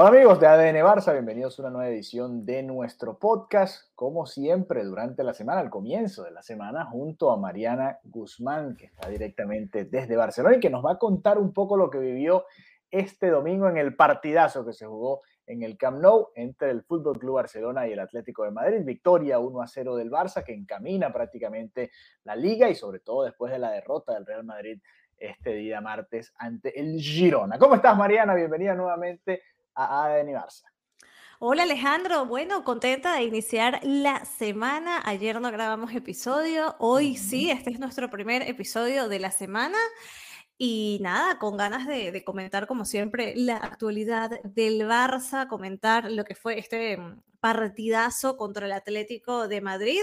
Hola amigos de ADN Barça, bienvenidos a una nueva edición de nuestro podcast, como siempre durante la semana, al comienzo de la semana, junto a Mariana Guzmán, que está directamente desde Barcelona y que nos va a contar un poco lo que vivió este domingo en el partidazo que se jugó en el Camp Nou entre el Fútbol Club Barcelona y el Atlético de Madrid. Victoria 1 a 0 del Barça que encamina prácticamente la liga y sobre todo después de la derrota del Real Madrid este día martes ante el Girona. ¿Cómo estás, Mariana? Bienvenida nuevamente a ADN Barça. Hola Alejandro, bueno, contenta de iniciar la semana. Ayer no grabamos episodio, hoy sí, este es nuestro primer episodio de la semana. Y nada, con ganas de, de, comentar como siempre la actualidad del Barça, comentar lo que fue este mm, partidazo contra el Atlético de Madrid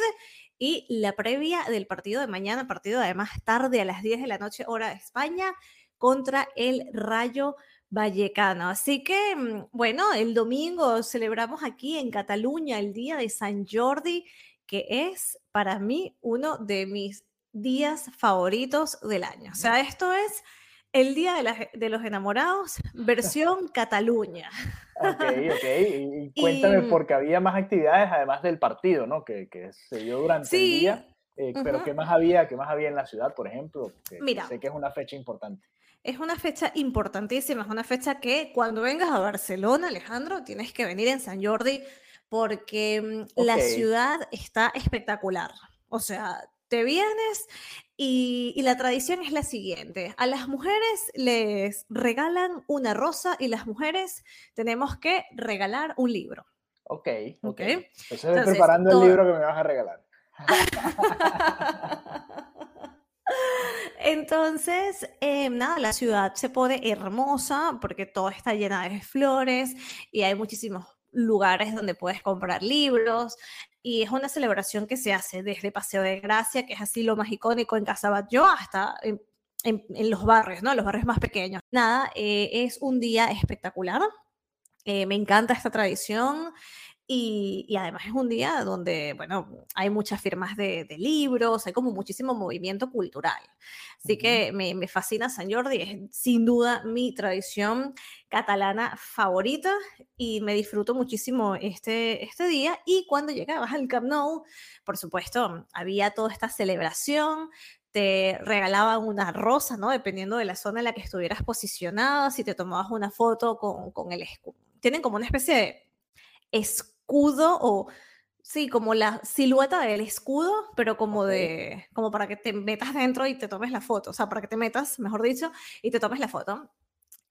y la previa del partido de mañana, partido además tarde a las 10 de la noche hora de España contra el Rayo Vallecano. Así que, mm, bueno, el domingo celebramos aquí en Cataluña el Día de San Jordi, que es para mí uno de mis días favoritos del año. O sea, esto es el Día de, la, de los Enamorados, versión Cataluña. Ok, ok. Y, y cuéntame, y, porque había más actividades además del partido, ¿no? Que, que se dio durante sí, el día. Eh, uh -huh. Pero ¿qué más había? ¿Qué más había en la ciudad, por ejemplo? Que Mira, sé que es una fecha importante. Es una fecha importantísima, es una fecha que cuando vengas a Barcelona, Alejandro, tienes que venir en San Jordi porque okay. la ciudad está espectacular. O sea, te vienes y, y, la tradición es la siguiente. A las mujeres les regalan una rosa y las mujeres tenemos que regalar un libro. Ok, ok. okay. Entonces, Entonces preparando todo... el libro que me vas a regalar. Entonces, eh, nada, la ciudad se pone hermosa porque todo está llena de flores y hay muchísimos lugares donde puedes comprar libros y es una celebración que se hace desde Paseo de Gracia, que es así lo más icónico en Casa Batlló, hasta en, en, en, los barrios, ¿no? Los barrios más pequeños. Nada, eh, es un día espectacular. Eh, me encanta esta tradición. Y, y, además es un día donde, bueno, hay muchas firmas de, de libros, hay como muchísimo movimiento cultural. Así uh -huh. que me, me, fascina San Jordi, es sin duda mi tradición catalana favorita y me disfruto muchísimo este, este día. Y cuando llegabas al Camp Nou, por supuesto, había toda esta celebración, te regalaban una rosa, ¿no? Dependiendo de la zona en la que estuvieras posicionada, si te tomabas una foto con, con el escudo. Tienen como una especie de escudo escudo o sí, como la silueta del escudo, pero como okay. de, como para que te metas dentro y te tomes la foto, o sea, para que te metas, mejor dicho, y te tomes la foto.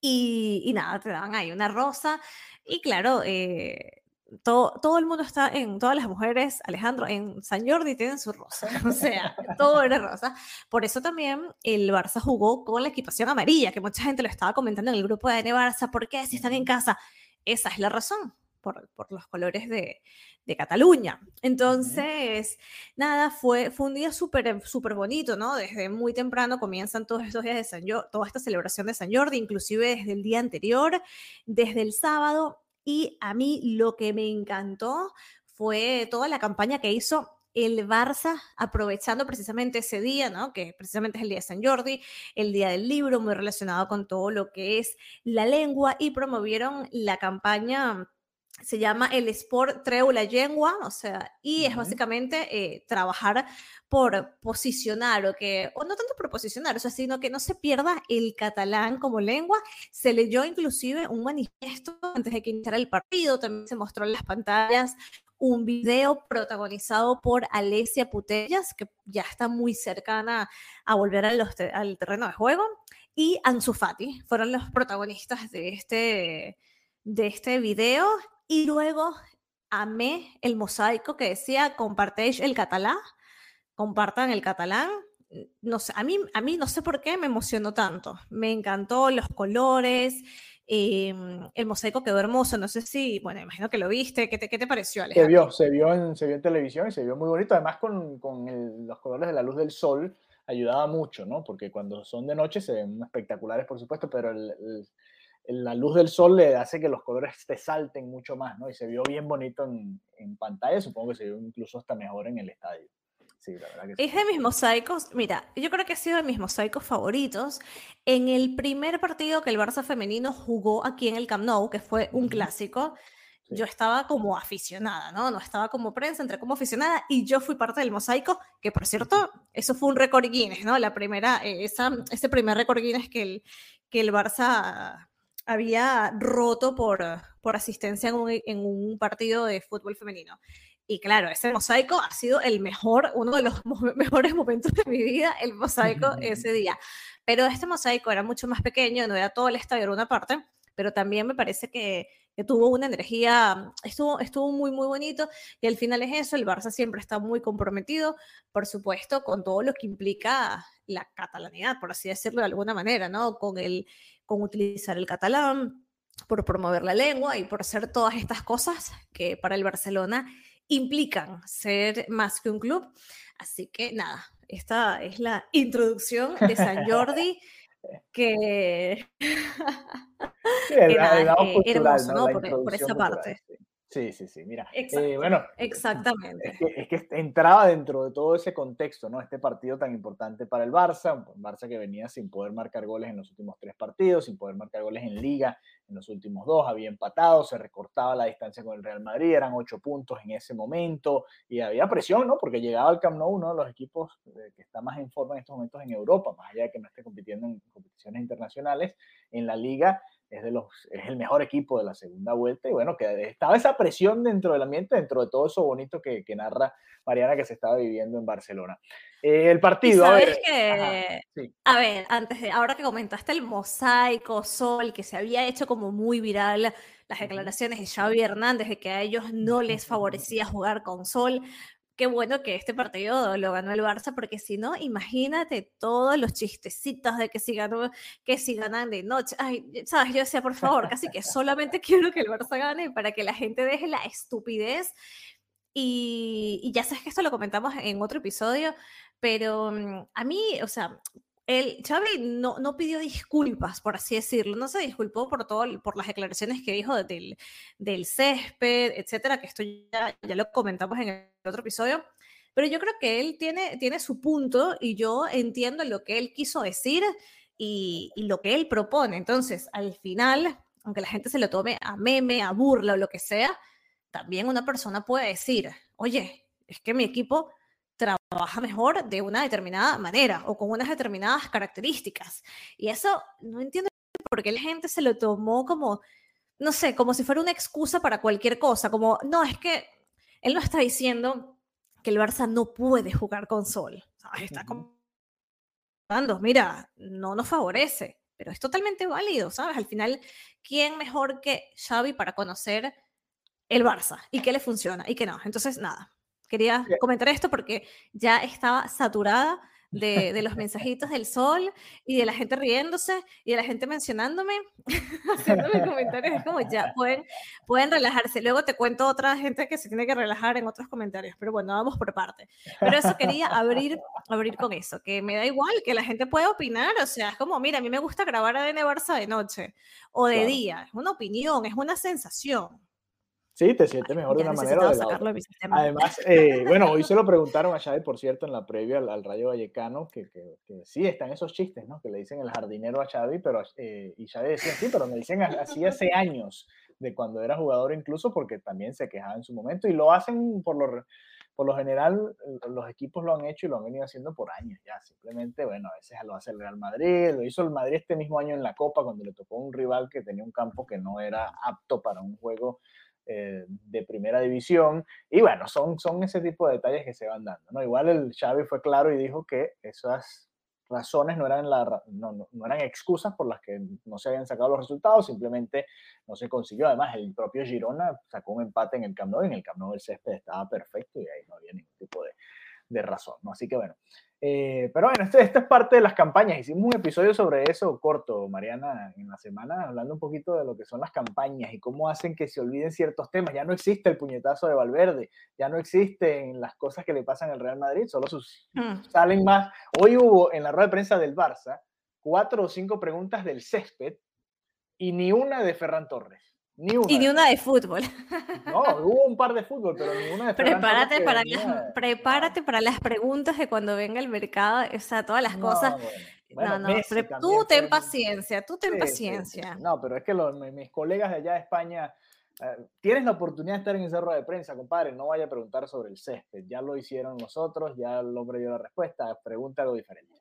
Y, y nada, te daban ahí una rosa y claro, eh, todo, todo, el mundo está en, todas las mujeres, Alejandro, en San Jordi tienen su rosa, o sea, todo era rosa. Por eso también el Barça jugó con la equipación amarilla, que mucha gente lo estaba comentando en el grupo de Barça, ¿por qué si están en casa? Esa es la razón, por, por los colores de, de, Cataluña. Entonces, nada, fue, fue un día súper súper bonito, ¿no? Desde muy temprano comienzan todos estos días de San Jordi, toda esta celebración de San Jordi, inclusive desde el día anterior, desde el sábado. Y a mí lo que me encantó fue toda la campaña que hizo el Barça, aprovechando precisamente ese día, ¿no? que precisamente es el día de San Jordi, el día del libro, muy relacionado con todo lo que es la lengua, y promovieron la campaña se llama el Sport Treu la Lengua, o sea, y uh -huh. es básicamente eh, trabajar por posicionar, o que, o no tanto por posicionar, o sea, sino que no se pierda el catalán como lengua. Se leyó inclusive un manifiesto antes de que iniciara el partido, también se mostró en las pantallas un video protagonizado por Alesia Putellas, que ya está muy cercana a volver a los te al terreno de juego, y Ansu Fati, fueron los protagonistas de este, de este video y luego amé el mosaico que decía compartéis el catalán, compartan el catalán. No sé, a mí, a mí no sé por qué me emocionó tanto. Me encantó los colores, em, el mosaico quedó hermoso. No sé si, bueno, imagino que lo viste. ¿Qué te, qué te pareció, Alejandro? Se vio, se vio, en, se vio en televisión y se vio muy bonito. Además, con, con los colores de la luz del sol ayudaba mucho, ¿no? Porque cuando son de noche se ven espectaculares, por supuesto, pero el la luz del sol le hace que los colores te salten mucho más, ¿no? Y se vio bien bonito en, en pantalla, supongo que se vio incluso hasta mejor en el estadio. Sí, la verdad que Es de mis mosaicos, mira, yo creo que ha sido de mis mosaicos favoritos. En el primer partido que el Barça femenino jugó aquí en el Camp Nou, que fue un clásico, yo estaba como aficionada, ¿no? No estaba como prensa, entré como aficionada y yo fui parte del mosaico, que por cierto, eso fue un récord Guinness, ¿no? La primera, eh, esa, ese primer récord Guinness que el, que el Barça había roto por, por asistencia en un, en un, partido de fútbol femenino. Y claro, ese mosaico ha sido el mejor, uno de los mejores momentos de mi vida, el mosaico ese día. Pero este mosaico era mucho más pequeño, no era todo el estadio, era una parte, pero también me parece que, que, tuvo una energía, estuvo, estuvo muy, muy bonito. Y al final es eso, el Barça siempre está muy comprometido, por supuesto, con todo lo que implica la catalanidad, por así decirlo de alguna manera, ¿no? Con el con utilizar el catalán, por promover la lengua y por hacer todas estas cosas que para el Barcelona implican ser más que un club. Así que nada, esta es la introducción de San Jordi que, sí, el, hermoso, ¿no? Por, esa parte. Sí, sí, sí, mira. Eh, bueno, exactamente. Es que, entraba dentro de todo ese contexto, ¿no? Este partido tan importante para el Barça, un Barça que venía sin poder marcar goles en los últimos tres partidos, sin poder marcar goles en liga en los últimos dos, había empatado, se recortaba la distancia con el Real Madrid, eran ocho puntos en ese momento y había presión, ¿no? Porque llegaba al Camp Nou uno de los equipos eh, que está más en forma en estos momentos en Europa, más allá de que no esté compitiendo en competiciones internacionales, en la liga es, de los, es el mejor equipo de la segunda vuelta y bueno, que estaba esa presión dentro del ambiente, dentro de todo eso bonito que, que narra Mariana que se estaba viviendo en Barcelona. Eh, el partido. a ver, que, a ver, antes de, ahora que comentaste el mosaico, Sol, que se había hecho como muy viral las declaraciones de Xavi Hernández de que a ellos no les favorecía jugar con Sol qué bueno que este partido lo ganó el Barça, porque si no, imagínate todos los chistecitos de que si, ganó, que si ganan de noche. Ay, sabes, yo decía, por favor, casi que solamente quiero que el Barça gane para que la gente deje la estupidez. Y, y ya sabes que esto lo comentamos en otro episodio, pero mm, a mí, o sea, el Xavi no, no, pidió disculpas, por así decirlo, no se disculpó por todo, por las declaraciones que dijo del, del césped, etcétera, que esto ya, ya, lo comentamos en el otro episodio, pero yo creo que él tiene, tiene su punto y yo entiendo lo que él quiso decir y, y lo que él propone. Entonces, al final, aunque la gente se lo tome a meme, a burla o lo que sea, también una persona puede decir, oye, es que mi equipo trabaja mejor de una determinada manera o con unas determinadas características. Y eso no entiendo por qué la gente se lo tomó como, no sé, como si fuera una excusa para cualquier cosa, como, no, es que él no está diciendo que el Barça no puede jugar con Sol. Está como, mira, no nos favorece, pero es totalmente válido, ¿sabes? Al final, ¿quién mejor que Xavi para conocer el Barça y qué le funciona y qué no? Entonces, nada, Quería comentar esto porque ya estaba saturada de, de, los mensajitos del sol y de la gente riéndose y de la gente mencionándome, haciéndome comentarios. Es como ya pueden, pueden relajarse. Luego te cuento otra gente que se tiene que relajar en otros comentarios, pero bueno, vamos por parte. Pero eso quería abrir, abrir con eso, que me da igual que la gente pueda opinar. O sea, es como, mira, a mí me gusta grabar ADN Barça de noche o de día. Es una opinión, es una sensación. Sí, te sientes mejor de una manera o de la otra. Además, eh, bueno, hoy se lo preguntaron a Xavi, por cierto, en la previa al, Rayo Vallecano, que, que, que, sí están esos chistes, ¿no? Que le dicen el jardinero a Xavi, pero, eh, y Xavi decía, sí, pero me dicen así hace años, de cuando era jugador incluso, porque también se quejaba en su momento, y lo hacen por lo, por lo general, los equipos lo han hecho y lo han venido haciendo por años ya, simplemente, bueno, a veces lo hace el Real Madrid, lo hizo el Madrid este mismo año en la Copa, cuando le tocó un rival que tenía un campo que no era apto para un juego eh, de primera división. Y bueno, son, son ese tipo de detalles que se van dando. ¿no? Igual el Xavi fue claro y dijo que esas razones, no eran, la, no, no, eran excusas por las que no se habían sacado los resultados, simplemente no se consiguió. Además, el propio Girona sacó un empate en el Camp Nou en el Camp Nou el césped estaba perfecto y ahí no había ningún tipo de, de razón. ¿no? Así que bueno, eh, pero bueno, esto, es parte de las campañas. Hicimos un episodio sobre eso corto, Mariana, en la semana, hablando un poquito de lo que son las campañas y cómo hacen que se olviden ciertos temas. Ya no existe el puñetazo de Valverde, ya no existen las cosas que le pasan al Real Madrid, solo sus, hmm. salen más. Hoy hubo en la rueda de prensa del Barça cuatro o cinco preguntas del césped y ni una de Ferran Torres. Ni una. Y ni una de fútbol. No, hubo un par de fútbol, pero ninguna de Prepárate para, prepárate para las preguntas de cuando venga el mercado, o sea, todas las cosas. no, no, tú ten paciencia, tú ten paciencia. No, pero es que mis colegas de allá de España, eh, tienes la oportunidad de estar en ese rueda de prensa, compadre, no vaya a preguntar sobre el césped, ya lo hicieron nosotros, ya el hombre dio la respuesta, pregunta algo diferente.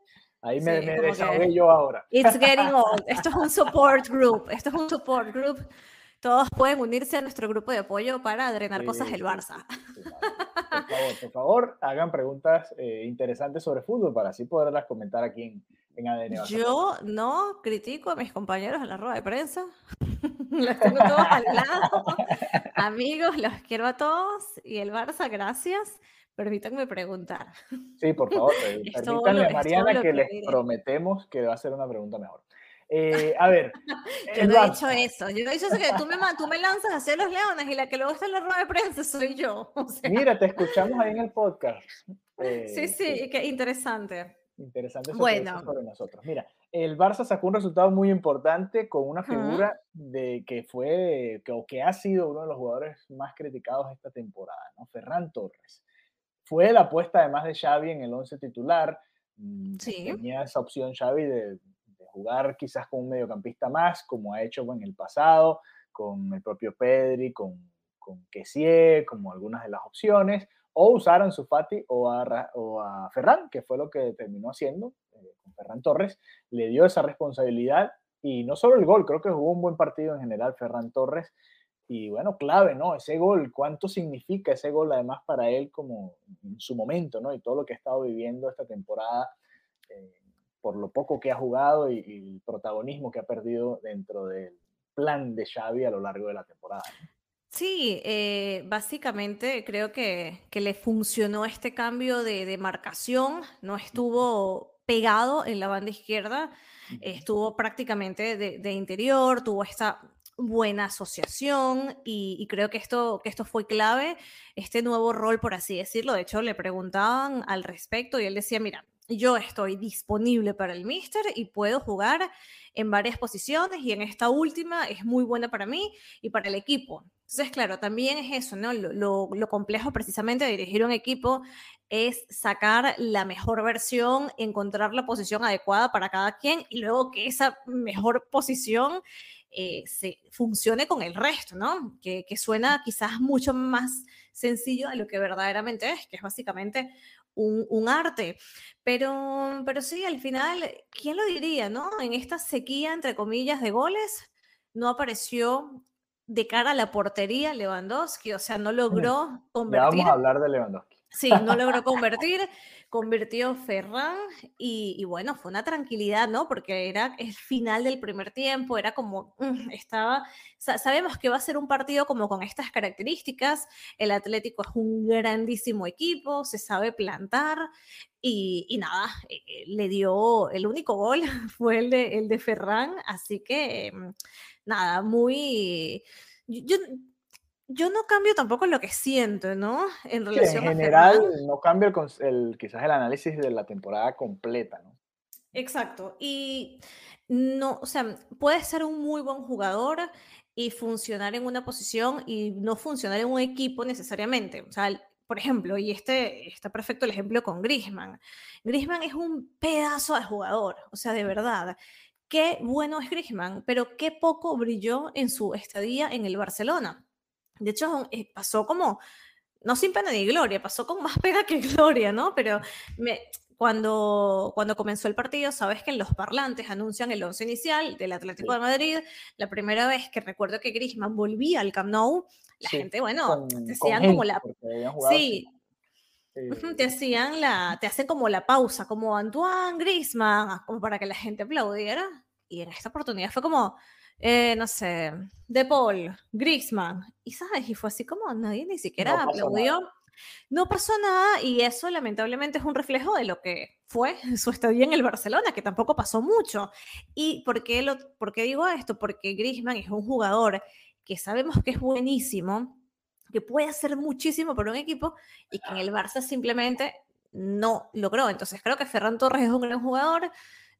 Ahí me, me desahogué yo ahora. It's getting old. Esto es un support group. Esto es un support group todos pueden unirse a nuestro grupo de apoyo para drenar cosas del Barça. por favor, por favor, hagan preguntas eh, interesantes sobre fútbol para así poderlas comentar aquí en, en ADN. Yo no critico a mis compañeros en la rueda de prensa. los tengo todos al lado. Amigos, los quiero a todos. Y el Barça, gracias. Permítanme preguntar. Sí, por favor, permítanle a Mariana que les prometemos que va a hacer una pregunta mejor. Eh, a ver. yo no he dicho eso. Yo no he dicho eso que tú me, tú me lanzas hacia los leones y la que luego está en la rueda de prensa soy yo. Mira, te escuchamos ahí en el podcast. Eh, sí, sí, qué interesante. Interesante bueno. sobre nosotros. Mira, el Barça sacó un resultado muy importante con una figura de que fue que, o que ha sido uno de los jugadores más criticados esta temporada, ¿no? Ferran Torres. Fue la apuesta además de Xavi en el 11 titular. Mm, sí. Tenía esa opción Xavi de jugar quizás con un mediocampista más, como ha hecho en el pasado, con el propio Pedri, con, con Kessie, como algunas de las opciones, o usar a Fati o a, o a Ferran, que fue lo que terminó haciendo eh, con Ferran Torres, le dio esa responsabilidad y no solo el gol, creo que jugó un buen partido en general Ferran Torres y bueno, clave, ¿no? Ese gol, ¿cuánto significa ese gol además para él como en su momento, ¿no? Y todo lo que ha estado viviendo esta temporada. Eh, por lo poco que ha jugado y, el protagonismo que ha perdido dentro del plan de Xavi a lo largo de la temporada. Sí, eh, básicamente creo que, que, le funcionó este cambio de, de, marcación, no estuvo pegado en la banda izquierda, estuvo prácticamente de, de, interior, tuvo esta buena asociación y, y, creo que esto, que esto fue clave, este nuevo rol, por así decirlo. De hecho, le preguntaban al respecto y él decía, mira, yo estoy disponible para el Mister y puedo jugar en varias posiciones y en esta última es muy buena para mí y para el equipo. Entonces, claro, también es eso, ¿no? Lo, lo, complejo precisamente de dirigir un equipo es sacar la mejor versión, encontrar la posición adecuada para cada quien y luego que esa mejor posición eh, se funcione con el resto, ¿no? Que, que suena quizás mucho más sencillo de lo que verdaderamente es, que es básicamente un, arte. Pero, pero sí, al final, ¿quién lo diría, no? En esta sequía, entre comillas, de goles, no apareció de cara a la portería Lewandowski, o sea, no logró convertir. Ya vamos a hablar de Lewandowski. Sí, no logró convertir, convirtió Ferran y, bueno, fue una tranquilidad, ¿no? Porque era el final del primer tiempo, era como, mm, estaba, sabemos que va a ser un partido como con estas características, el Atlético es un grandísimo equipo, se sabe plantar y, nada, eh, eh, le dio, el único gol fue el de, el de Ferran, así que mm, nada, muy... Yo, yo no cambio tampoco lo que siento, ¿no? En relación en general, no cambia el, quizás el análisis de la temporada completa, ¿no? Exacto. Y no, o sea, puede ser un muy buen jugador y funcionar en una posición y no funcionar en un equipo necesariamente. O sea, por ejemplo, y este está perfecto el ejemplo con Griezmann. Griezmann es un pedazo de jugador, o sea, de verdad. Qué bueno es Griezmann, pero qué poco brilló en su estadía en el Barcelona. De hecho, eh, pasó como, no sin pena ni gloria, pasó con más pena que gloria, ¿no? Pero me, cuando, cuando comenzó el partido, sabes que en los parlantes anuncian el once inicial del Atlético de Madrid. La primera vez que recuerdo que Griezmann volvía al Camp Nou, la gente, bueno, decían como la... Sí, te hacían la, te hacen como la pausa, como Antoine Griezmann, como para que la gente aplaudiera. Y en esta oportunidad fue como, eh, no sé, De Paul, Griezmann. Y sabes, y fue así como nadie ni siquiera aplaudió. No pasó nada y eso lamentablemente es un reflejo de lo que fue su estadía en el Barcelona, que tampoco pasó mucho. ¿Y por qué, lo, por qué digo esto? Porque Griezmann es un jugador que sabemos que es buenísimo, que puede hacer muchísimo por un equipo y que en el Barça simplemente no logró. Entonces creo que Ferran Torres es un gran jugador.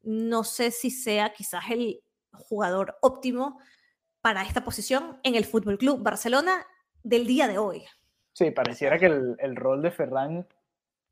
No sé si sea quizás el jugador óptimo para esta posición en el Fútbol Club Barcelona del día de hoy. Sí, pareciera que el, rol de Ferran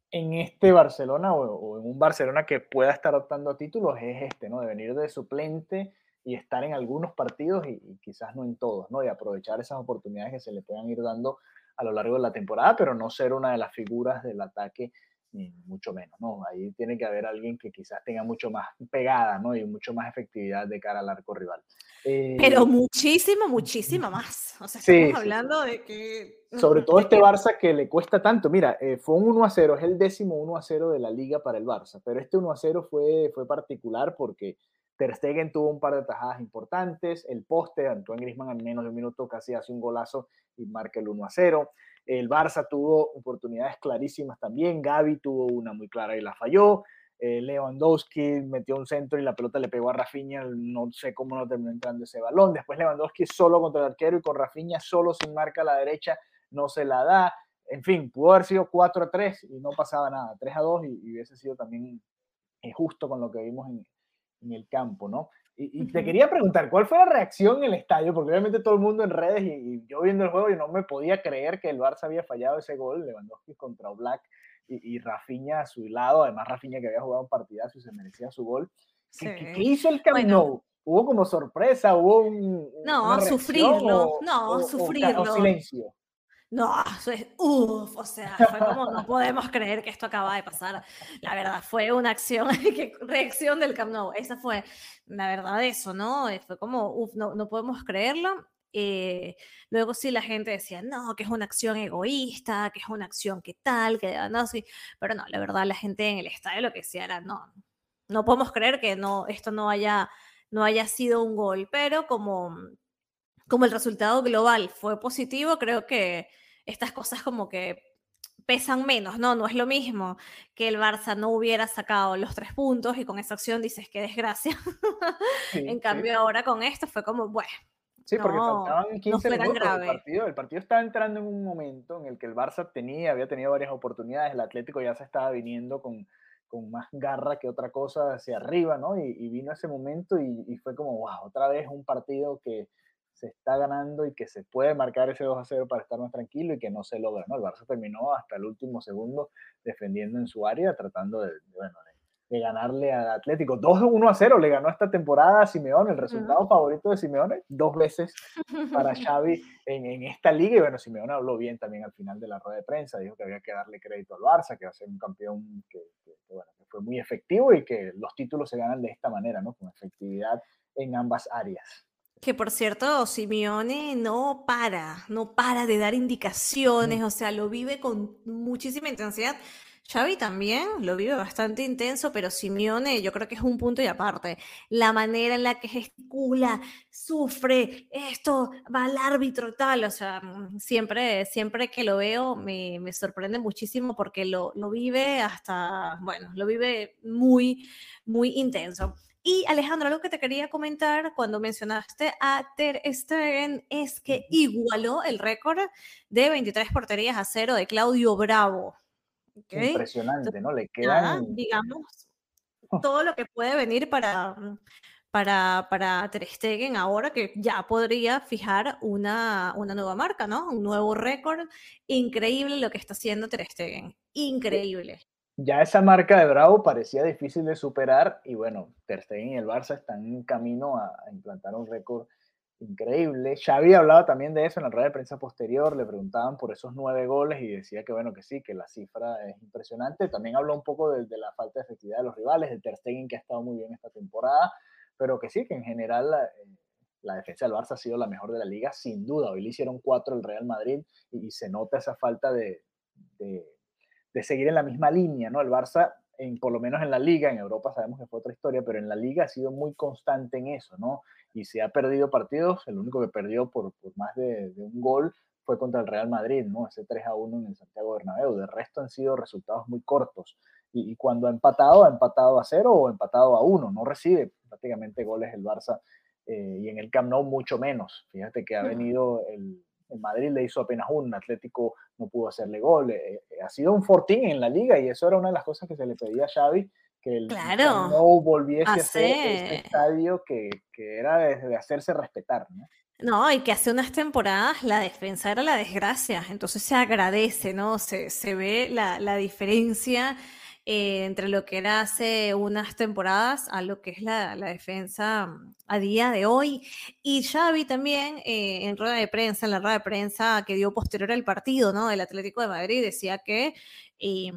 en este Barcelona o, en un Barcelona que pueda estar optando a títulos es este, ¿no? De venir de suplente y estar en algunos partidos y, quizás no en todos, ¿no? Y aprovechar esas oportunidades que se le puedan ir dando a lo largo de la temporada, pero no ser una de las figuras del ataque ni mucho menos, ¿no? Ahí tiene que haber alguien que quizás tenga mucho más pegada, ¿no? Y mucho más efectividad de cara al arco rival. Pero eh, muchísimo, muchísimo más. O sea, estamos hablando de que... Sobre todo este Barça que le cuesta tanto. Mira, eh, fue un 1 a 0, es el décimo 1 a 0 de la liga para el Barça, pero este 1 a 0 fue, fue particular porque Ter Stegen tuvo un par de tajadas importantes, el poste, Antoine Griezmann en menos de un minuto casi hace un golazo y marca el 1 a 0. El Barça tuvo oportunidades clarísimas también, Gaby tuvo una muy clara y la falló. Eh, Lewandowski metió un centro y la pelota le pegó a Rafinha, no sé cómo no terminó entrando ese balón. Después Lewandowski solo contra el arquero y con Rafinha solo sin marca a la derecha no se la da. En fin, pudo haber sido 4 a 3 y no pasaba nada, 3 a 2 y, hubiese sido también eh, justo con lo que vimos en, en el campo, ¿no? Y, te quería preguntar, ¿cuál fue la reacción en el estadio? Porque obviamente todo el mundo en redes y, yo viendo el juego, yo no me podía creer que el Barça había fallado ese gol, Lewandowski contra Black y, y Rafinha a su lado, además Rafinha que había jugado un partidazo y se merecía su gol. ¿Qué, hizo el Camp Nou? ¿Hubo como sorpresa? ¿Hubo un, no, sufrirlo, no, sufrirlo. O, silencio. No, eso es, uff, o sea, fue como, no podemos creer que esto acaba de pasar. La verdad, fue una acción, que, reacción del Camp Nou. Esa fue, la verdad, eso, ¿no? Eh, fue como, uff, no, no podemos creerlo. Eh, luego sí la gente decía, no, que es una acción egoísta, que es una acción que tal, que no, sí. Pero no, la verdad, la gente en el estadio lo que decía era, no, no podemos creer que no, esto no haya, no haya sido un gol. Pero como, como el resultado global fue positivo, creo que estas cosas como que pesan menos, ¿no? No es lo mismo que el Barça no hubiera sacado los tres puntos y con esa acción dices qué desgracia. en cambio ahora con esto fue como, bueno. Sí, porque faltaban 15 minutos del partido. El partido estaba entrando en un momento en el que el Barça tenía, había tenido varias oportunidades, el Atlético ya se estaba viniendo con, con más garra que otra cosa hacia arriba, ¿no? Y, vino ese momento y, y, fue como, wow, otra vez un partido que, se está ganando y que se puede marcar ese 2 a 0 para estar más tranquilo y que no se logra. ¿no? El Barça terminó hasta el último segundo defendiendo en su área, tratando de, bueno, de, ganarle al Atlético. 2-1 a 0 le ganó esta temporada a Simeone, el resultado favorito de Simeone, dos veces para Xavi en, en, esta liga. Y bueno, Simeone habló bien también al final de la rueda de prensa, dijo que había que darle crédito al Barça, que va a ser un campeón que, bueno, que fue muy efectivo y que los títulos se ganan de esta manera, ¿no? con efectividad en ambas áreas. Que por cierto, Simeone no para, no para de dar indicaciones, o sea, lo vive con muchísima intensidad. Xavi también lo vive bastante intenso, pero Simeone yo creo que es un punto y aparte. La manera en la que gesticula, sufre, esto, va al árbitro tal, o sea, mm, siempre, siempre que lo veo me, me sorprende muchísimo porque lo, lo vive hasta, bueno, lo vive muy, muy intenso. Y Alejandro, algo que te quería comentar cuando mencionaste a Ter Stegen es que igualó el récord de 23 porterías a cero de Claudio Bravo. Impresionante, ¿no? Le quedan... digamos, todo lo que puede venir para, para, para Ter Stegen ahora que ya podría fijar una, una nueva marca, ¿no? Un nuevo récord. Increíble lo que está haciendo Ter Stegen. Increíble ya esa marca de Bravo parecía difícil de superar y bueno, Ter Stegen y el Barça están en camino a, implantar un récord increíble. Xavi hablaba también de eso en la rueda de prensa posterior, le preguntaban por esos nueve goles y decía que bueno, que sí, que la cifra es impresionante. También habló un poco de, la falta de efectividad de los rivales, de Ter Stegen que ha estado muy bien esta temporada, pero que sí, que en general la, eh, defensa del Barça ha sido la mejor de la liga, sin duda. Hoy le hicieron cuatro el Real Madrid y, se nota esa falta de de seguir en la misma línea, ¿no? El Barça, en, por lo menos en la liga, en Europa sabemos que fue otra historia, pero en la liga ha sido muy constante en eso, ¿no? Y se ha perdido partidos, el único que perdió por, por más de, de, un gol fue contra el Real Madrid, ¿no? Ese 3 a 1 en el Santiago Bernabéu. De resto han sido resultados muy cortos. Y, y, cuando ha empatado, ha empatado a cero o empatado a uno. No recibe prácticamente goles el Barça eh, y en el Camp Nou mucho menos. Fíjate que ha venido el, el Madrid le hizo apenas un, Atlético no pudo hacerle gol. Eh, eh, ha sido un fortín en la liga y eso era una de las cosas que se le pedía a Xavi, que el claro, no volviese a ser este estadio que, que era de, de, hacerse respetar. ¿no? No, y que hace unas temporadas la defensa era la desgracia, entonces se agradece, ¿no? Se, se ve la, la diferencia eh, entre lo que era hace unas temporadas a lo que es la, defensa mm, a día de hoy. Y Xavi también eh, en rueda de prensa, en la rueda de prensa que dio posterior al partido, ¿no? Del Atlético de Madrid, decía que eh,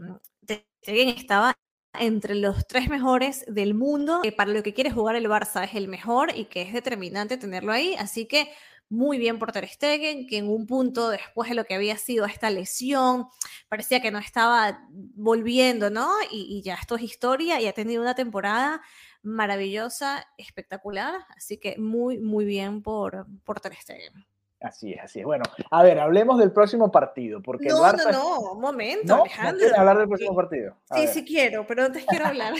estaba entre los tres mejores del mundo, que para lo que quiere jugar el Barça es el mejor y que es determinante tenerlo ahí, así que muy bien por Ter Stegen, que en un punto después de lo que había sido esta lesión, parecía que no estaba volviendo, ¿no? Y, ya esto es historia y ha tenido una temporada maravillosa, espectacular, así que muy, muy bien por, por Ter Stegen. Así es, así es. Bueno, a ver, hablemos del próximo partido. Porque no, Barça... no, no, un momento, ¿No? Alejandro. ¿No hablar del próximo partido? A sí, ver. sí quiero, pero antes quiero hablar.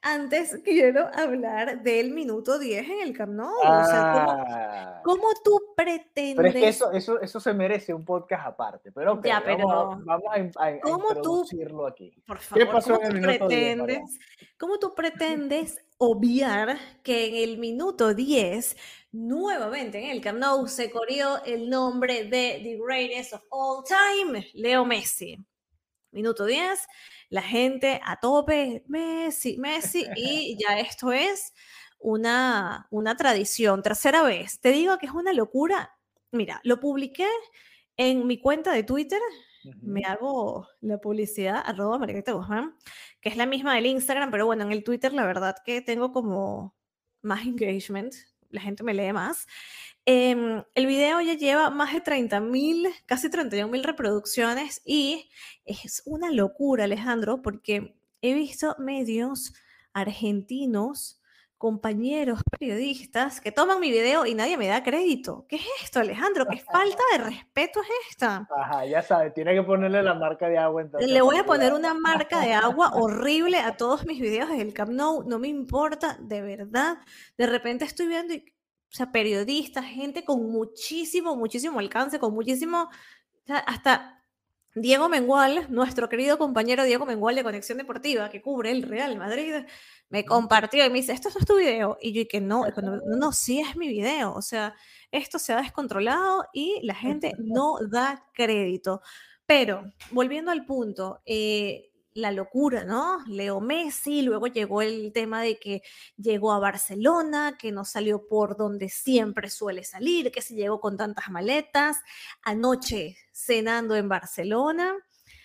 antes quiero hablar del minuto 10 en el Camp Nou. Ah, o sea, ¿cómo, ¿cómo, tú pretendes? Pero es que eso, eso, eso se merece un podcast aparte. Pero, okay, ya, pero vamos, a, vamos a, a, ¿cómo introducirlo tú, aquí. Por favor, ¿Qué pasó ¿cómo en el tú minuto pretendes, 10, ¿Cómo tú pretendes obviar que en el minuto 10 nuevamente en el Camp se corrió el nombre de The Greatest of All Time, Leo Messi. Minuto 10, la gente a tope, Messi, Messi, y ya esto es una, una tradición. Tercera vez, te digo que es una locura. Mira, lo publiqué en mi cuenta de Twitter, Uh -huh. me hago la publicidad, arroba Margarita Guzmán, que es la misma del Instagram, pero bueno, en el Twitter la verdad que tengo como más engagement, la gente me lee más. Eh, el video ya lleva más de 30 mil, casi 31 mil reproducciones y es una locura, Alejandro, porque he visto medios argentinos compañeros periodistas que toman mi video y nadie me da crédito. ¿Qué es esto, Alejandro? ¿Qué falta de respeto es esta? Ajá, ya sabes, tiene que ponerle la marca de agua. Entonces. Le voy a poner una marca de agua horrible a todos mis videos desde el Camp Nou, no me importa, de verdad. De repente estoy viendo, y, o sea, periodistas, gente con muchísimo, muchísimo alcance, con muchísimo, o sea, hasta Diego Mengual, nuestro querido compañero Diego Mengual de Conexión Deportiva, que cubre el Real Madrid, me compartió y me dice, esto no es tu video. Y yo que no, no, no, sí es mi video. O sea, esto se ha descontrolado y la gente no da crédito. Pero, volviendo al punto, eh, la locura, ¿no? Leo Messi, luego llegó el tema de que llegó a Barcelona, que no salió por donde siempre suele salir, que se llegó con tantas maletas, anoche cenando en Barcelona.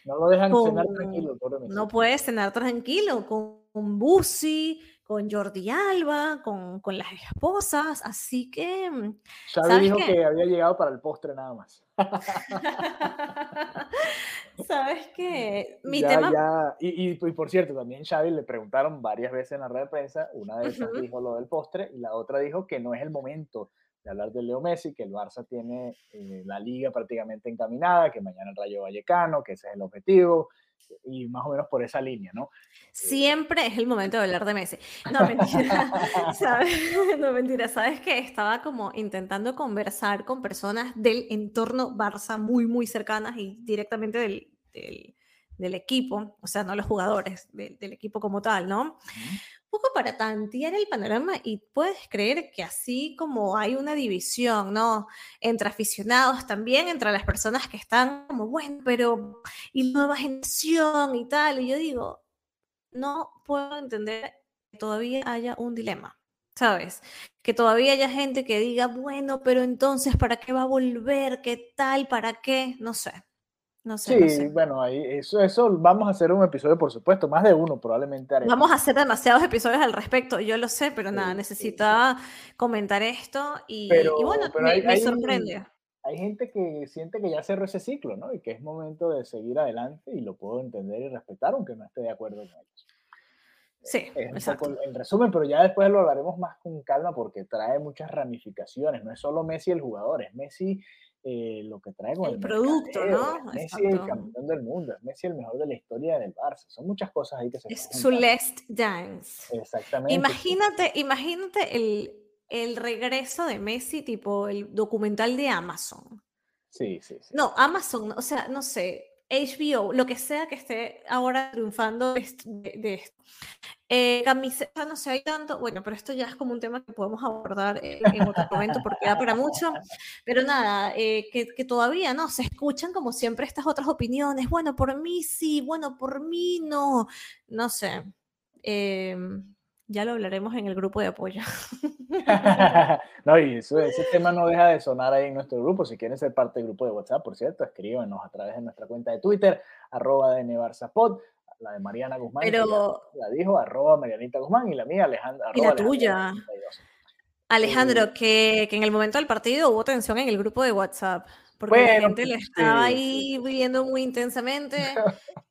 No lo dejan con, cenar tranquilo. No puedes cenar tranquilo con, con Busi, con Jordi Alba, con, con, las esposas, así que... Xavi dijo qué? que había llegado para el postre nada más. ¿Sabes qué? Mi ya, tema... Ya. Y, y, y, por cierto, también Xavi le preguntaron varias veces en la red de prensa, una de esas uh -huh. dijo lo del postre y la otra dijo que no es el momento de hablar de Leo Messi, que el Barça tiene eh, la liga prácticamente encaminada, que mañana el Rayo Vallecano, que ese es el objetivo, y más o menos por esa línea, ¿no? Siempre es el momento de hablar de Messi. No, mentira. ¿sabes? No, mentira. Sabes que estaba como intentando conversar con personas del entorno Barça muy, muy cercanas y directamente del, del, del equipo, o sea, no los jugadores, del, del equipo como tal, ¿no? Uh -huh poco para tantear el panorama y puedes creer que así como hay una división, ¿no? Entre aficionados también, entre las personas que están como, bueno, pero y nueva generación y tal, y yo digo, no puedo entender que todavía haya un dilema. ¿Sabes? Que todavía haya gente que diga, bueno, pero entonces, ¿para qué va a volver? ¿Qué tal? ¿Para qué? No sé. No sé, sí, no sé. bueno, ahí, eso, eso vamos a hacer un episodio, por supuesto, más de uno probablemente haremos. Vamos a hacer demasiados episodios al respecto, yo lo sé, pero sí, nada, necesitaba sí, comentar esto y, pero, y bueno, me, hay, me hay sorprende. Hay gente que siente que ya cerró ese ciclo, ¿no? Y que es momento de seguir adelante y lo puedo entender y respetar, aunque no esté de acuerdo con ellos. Sí, es exacto. Poco el resumen, pero ya después lo hablaremos más con calma porque trae muchas ramificaciones. No es solo Messi el jugador, es Messi eh, lo que trae con el, el producto, ¿no? Es Messi el campeón del mundo, es Messi el mejor de la historia del Barça. Son muchas cosas ahí que se Es su last dance. Exactamente. Imagínate, imagínate el, el regreso de Messi, tipo el documental de Amazon. Sí, sí, sí. No, Amazon, o sea, no sé, HBO, lo que sea que esté ahora triunfando de, esto. Eh, camiseta, no sé, hay tanto, bueno, pero esto ya es como un tema que podemos abordar en, otro momento porque da para mucho, pero nada, eh, que, que, todavía no, se escuchan como siempre estas otras opiniones, bueno, por mí sí, bueno, por mí no, no sé. Eh, ya lo hablaremos en el grupo de apoyo. no, y ese tema no deja de sonar ahí en nuestro grupo. Si quieren ser parte del grupo de WhatsApp, por cierto, escríbanos a través de nuestra cuenta de Twitter, arroba de Nevarzapod, la de Mariana Guzmán, Pero... la dijo, arroba Marianita Guzmán, y la mía, Alejandra. Y la tuya. Alejandro, que, que, en el momento del partido hubo tensión en el grupo de WhatsApp, porque la gente le estaba ahí viviendo muy intensamente.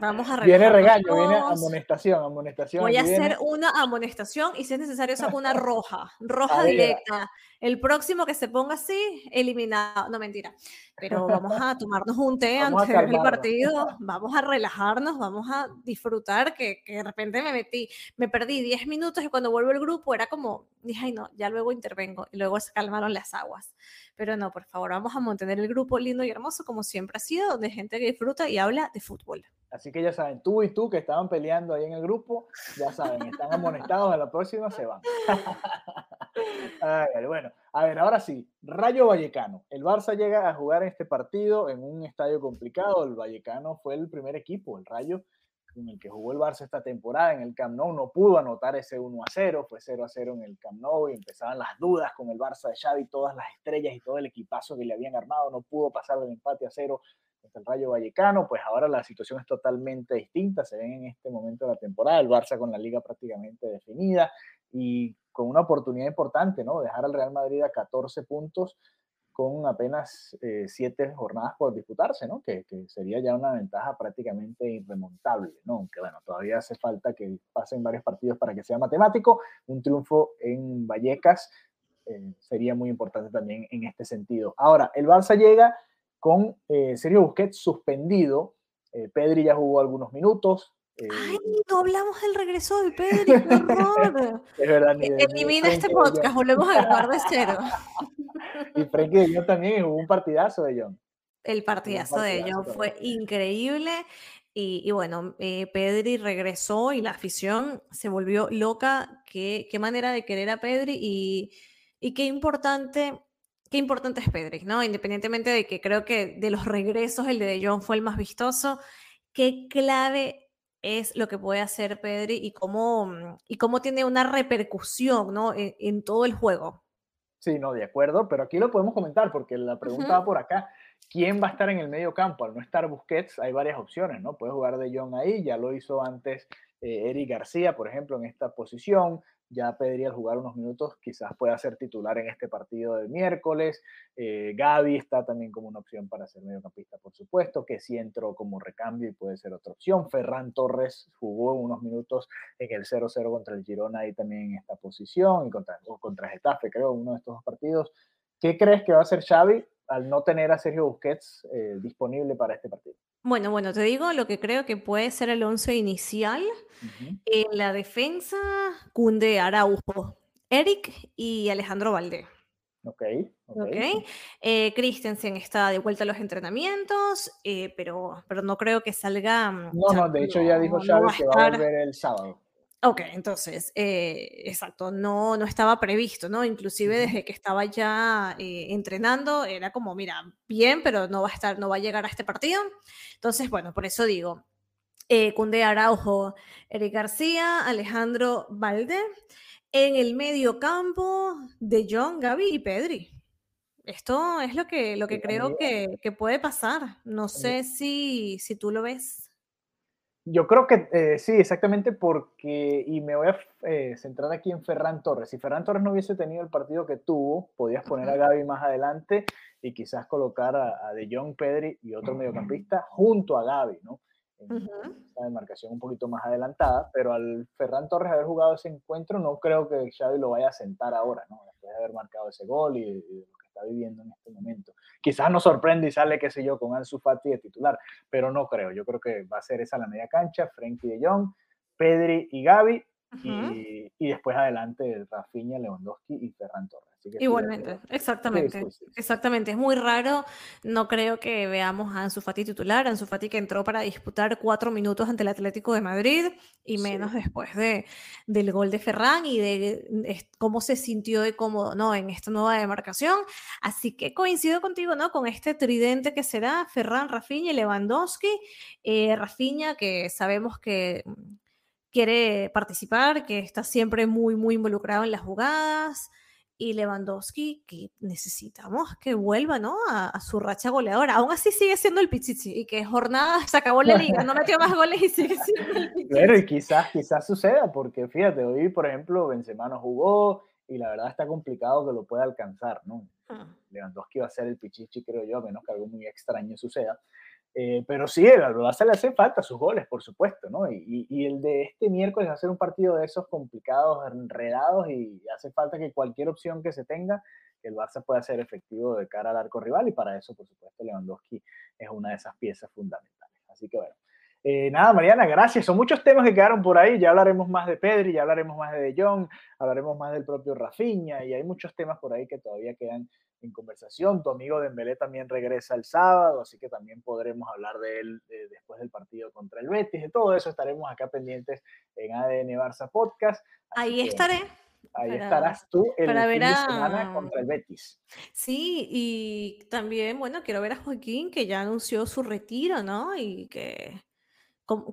Vamos a Viene regaño, viene amonestación, amonestación. Voy a hacer una amonestación y si es necesario saco una roja, roja directa. El próximo que se ponga así, eliminado. No, mentira. Pero vamos a tomarnos un té antes del partido, vamos a relajarnos, vamos a disfrutar, que, que, de repente me metí, me perdí 10 minutos y cuando vuelvo al grupo era como, dije, ay no, ya luego intervengo y luego se calmaron las aguas. Pero no, por favor, vamos a mantener el grupo lindo y hermoso como siempre ha sido, donde gente que disfruta y habla de fútbol. Así que ya saben, tú y tú que estaban peleando ahí en el grupo, ya saben, están amonestados, a la próxima se van. bueno, a ver, ahora sí, Rayo Vallecano. El Barça llega a jugar este partido en un estadio complicado. El Vallecano fue el primer equipo, el Rayo, en el que jugó el Barça esta temporada en el Camp Nou. No pudo anotar ese 1 a 0, fue 0 a 0 en el Camp Nou y empezaban las dudas con el Barça de Xavi, todas las estrellas y todo el equipazo que le habían armado. No pudo pasar del empate a 0 el Rayo Vallecano, pues ahora la situación es totalmente distinta, se ven en este momento de la temporada, el Barça con la liga prácticamente definida y con una oportunidad importante, ¿no? Dejar al Real Madrid a 14 puntos con apenas 7 eh, jornadas por disputarse, ¿no? Que, sería ya una ventaja prácticamente irremontable, ¿no? Aunque bueno, todavía hace falta que pasen varios partidos para que sea matemático. Un triunfo en Vallecas eh, sería muy importante también en este sentido. Ahora, el Barça llega con eh, Sergio Busquets suspendido. Eh, Pedri ya jugó algunos minutos. Eh, Ay, no hablamos del regreso de Pedri, qué horror. es verdad. Ni Elimina este podcast, volvemos a grabar de cero. y Frenkie de Jong también jugó un partidazo de John. El partidazo, de John fue increíble. Y, y bueno, eh, Pedri regresó y la afición se volvió loca. Qué, qué manera de querer a Pedri y, y qué importante qué importante es Pedri, ¿no? Independientemente de que creo que de los regresos el de De Jong fue el más vistoso, qué clave es lo que puede hacer Pedri y cómo, mm, y cómo tiene una repercusión, ¿no? En, en todo el juego. Sí, no, de acuerdo, pero aquí lo podemos comentar porque la pregunta va por acá. ¿Quién va a estar en el medio campo? Al no estar Busquets, hay varias opciones, ¿no? Puede jugar De Jong ahí, ya lo hizo antes eh, Eric García, por ejemplo, en esta posición ya Pedri al jugar unos minutos quizás pueda ser titular en este partido del miércoles. Eh, Gaby está también como una opción para ser mediocampista, por supuesto, que sí entró como recambio y puede ser otra opción. Ferran Torres jugó unos minutos en el 0-0 contra el Girona y también en esta posición y contra, contra Getafe, creo, uno de estos dos partidos. ¿Qué crees que va a hacer Xavi al no tener a Sergio Busquets eh, disponible para este partido? Bueno, bueno, te digo lo que creo que puede ser el once inicial. En la defensa, Cunde Araujo, Eric y Alejandro Valdé. Ok. Ok. Eh, Christensen está de vuelta a los entrenamientos, eh, pero, pero no creo que salga. Mm, no, no, de hecho ya dijo Xavi que va a volver el sábado. Ok, entonces, eh, exacto, no, no estaba previsto, ¿no? Inclusive desde que estaba ya eh, entrenando, era como, mira, bien, pero no va a estar, no va a llegar a este partido. Entonces, bueno, por eso digo, eh, Cunde Araujo, Eric García, Alejandro Valde, en el medio campo de John, Gaby y Pedri. Esto es lo que, lo que creo que, que, puede pasar. No sé si, si tú lo ves. Yo creo que eh, sí, exactamente porque, y me voy a eh, centrar aquí en Ferran Torres. Si Ferran Torres no hubiese tenido el partido que tuvo, podías poner a Gaby más adelante y quizás colocar a, De Jong, Pedri y otro mediocampista junto a Gaby, ¿no? En uh demarcación un poquito más adelantada, pero al Ferran Torres haber jugado ese encuentro, no creo que Xavi lo vaya a sentar ahora, ¿no? Después de haber marcado ese gol y, y está viviendo en este momento. Quizás nos sorprende y sale, qué sé yo, con Ansu Fati de titular, pero no creo. Yo creo que va a ser esa la media cancha, Frenkie de Jong, Pedri y Gaby, y, y, después adelante Rafinha, Lewandowski y Ferran Torres. Igualmente, exactamente, exactamente. Es muy raro, no creo que veamos a Ansu Fati titular, Ansu Fati que entró para disputar cuatro minutos ante el Atlético de Madrid y menos después de, del gol de Ferran y de, cómo se sintió de cómodo ¿no? en esta nueva demarcación. Así que coincido contigo ¿no? con este tridente que será Ferran, Rafinha y Lewandowski. Eh, Rafinha que sabemos que quiere participar, que está siempre muy, muy involucrado en las jugadas. Y Lewandowski, que necesitamos que vuelva ¿no? a, su racha goleadora. Aún así sigue siendo el Pichichi y que jornada se acabó la liga, no metió más goles y sigue siendo el Pichichi. Pero y quizás, quizás suceda, porque fíjate, hoy por ejemplo Benzema no jugó y la verdad está complicado que lo pueda alcanzar. ¿no? Ah. Lewandowski va a ser el Pichichi, creo yo, a menos que algo muy extraño suceda. Eh, pero sí, al Barça le hace falta sus goles, por supuesto, ¿no? Y, y, el de este miércoles va a ser un partido de esos complicados, enredados, y hace falta que cualquier opción que se tenga, que el Barça pueda ser efectivo de cara al arco rival, y para eso, por supuesto, Lewandowski es una de esas piezas fundamentales. Así que bueno. Eh, nada, Mariana, gracias. Son muchos temas que quedaron por ahí. Ya hablaremos más de Pedri, ya hablaremos más de De Jong, hablaremos más del propio Rafinha, y hay muchos temas por ahí que todavía quedan en conversación. Tu amigo Dembélé también regresa el sábado, así que también podremos hablar de él después del partido contra el Betis. De todo eso estaremos acá pendientes en ADN Barça Podcast. Ahí estaré. Ahí estarás tú el fin de semana contra el Betis. Sí, y también, bueno, quiero ver a Joaquín que ya anunció su retiro, ¿no? Y que,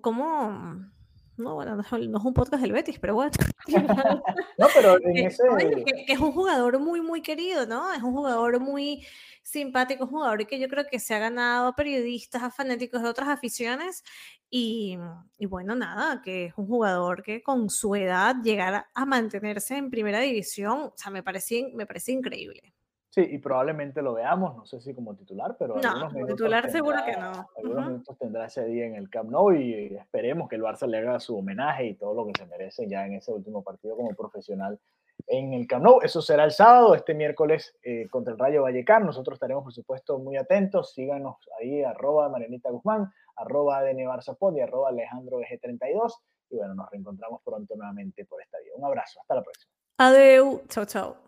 cómo no, bueno, no, es un podcast del Betis, pero bueno. no, pero en ese... Que, es un jugador muy, muy querido, ¿no? Es un jugador muy simpático, un jugador que yo creo que se ha ganado a periodistas, a fanáticos de otras aficiones. Y, y bueno, nada, que es un jugador que con su edad llegar a mantenerse en primera división, o sea, me parece, me parece increíble. Sí, y probablemente lo veamos, no sé si como titular, pero no, como titular seguro que no. Algunos minutos tendrá ese día en el Camp Nou y esperemos que el Barça le haga su homenaje y todo lo que se merece ya en ese último partido como profesional en el Camp Nou. Eso será el sábado, este miércoles eh, contra el Rayo Vallecano. Nosotros estaremos, por supuesto, muy atentos. Síganos ahí, arroba Marianita Guzmán, arroba ADN y arroba Alejandro 32 Y bueno, nos reencontramos pronto nuevamente por esta vía. Un abrazo, hasta la próxima. Adeu, chao, chao.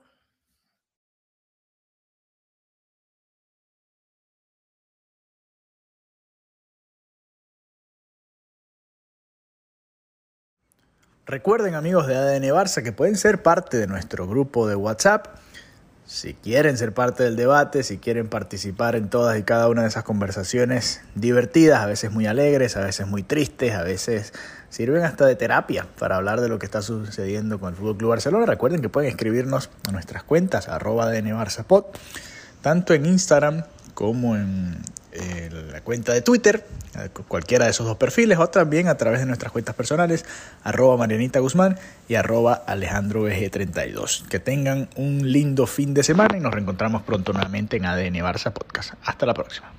Recuerden amigos de ADN Barça que pueden ser parte de nuestro grupo de WhatsApp. Si quieren ser parte del debate, si quieren participar en todas y cada una de esas conversaciones divertidas, a veces muy alegres, a veces muy tristes, a veces sirven hasta de terapia para hablar de lo que está sucediendo con el Fútbol Club Barcelona. Recuerden que pueden escribirnos a nuestras cuentas arroba ADN Barça tanto en Instagram como en la cuenta de Twitter, cualquiera de esos dos perfiles, o también a través de nuestras cuentas personales, arroba Marianita Guzmán y arroba Alejandro 32 Que tengan un lindo fin de semana y nos reencontramos pronto nuevamente en ADN Barça Podcast. Hasta la próxima.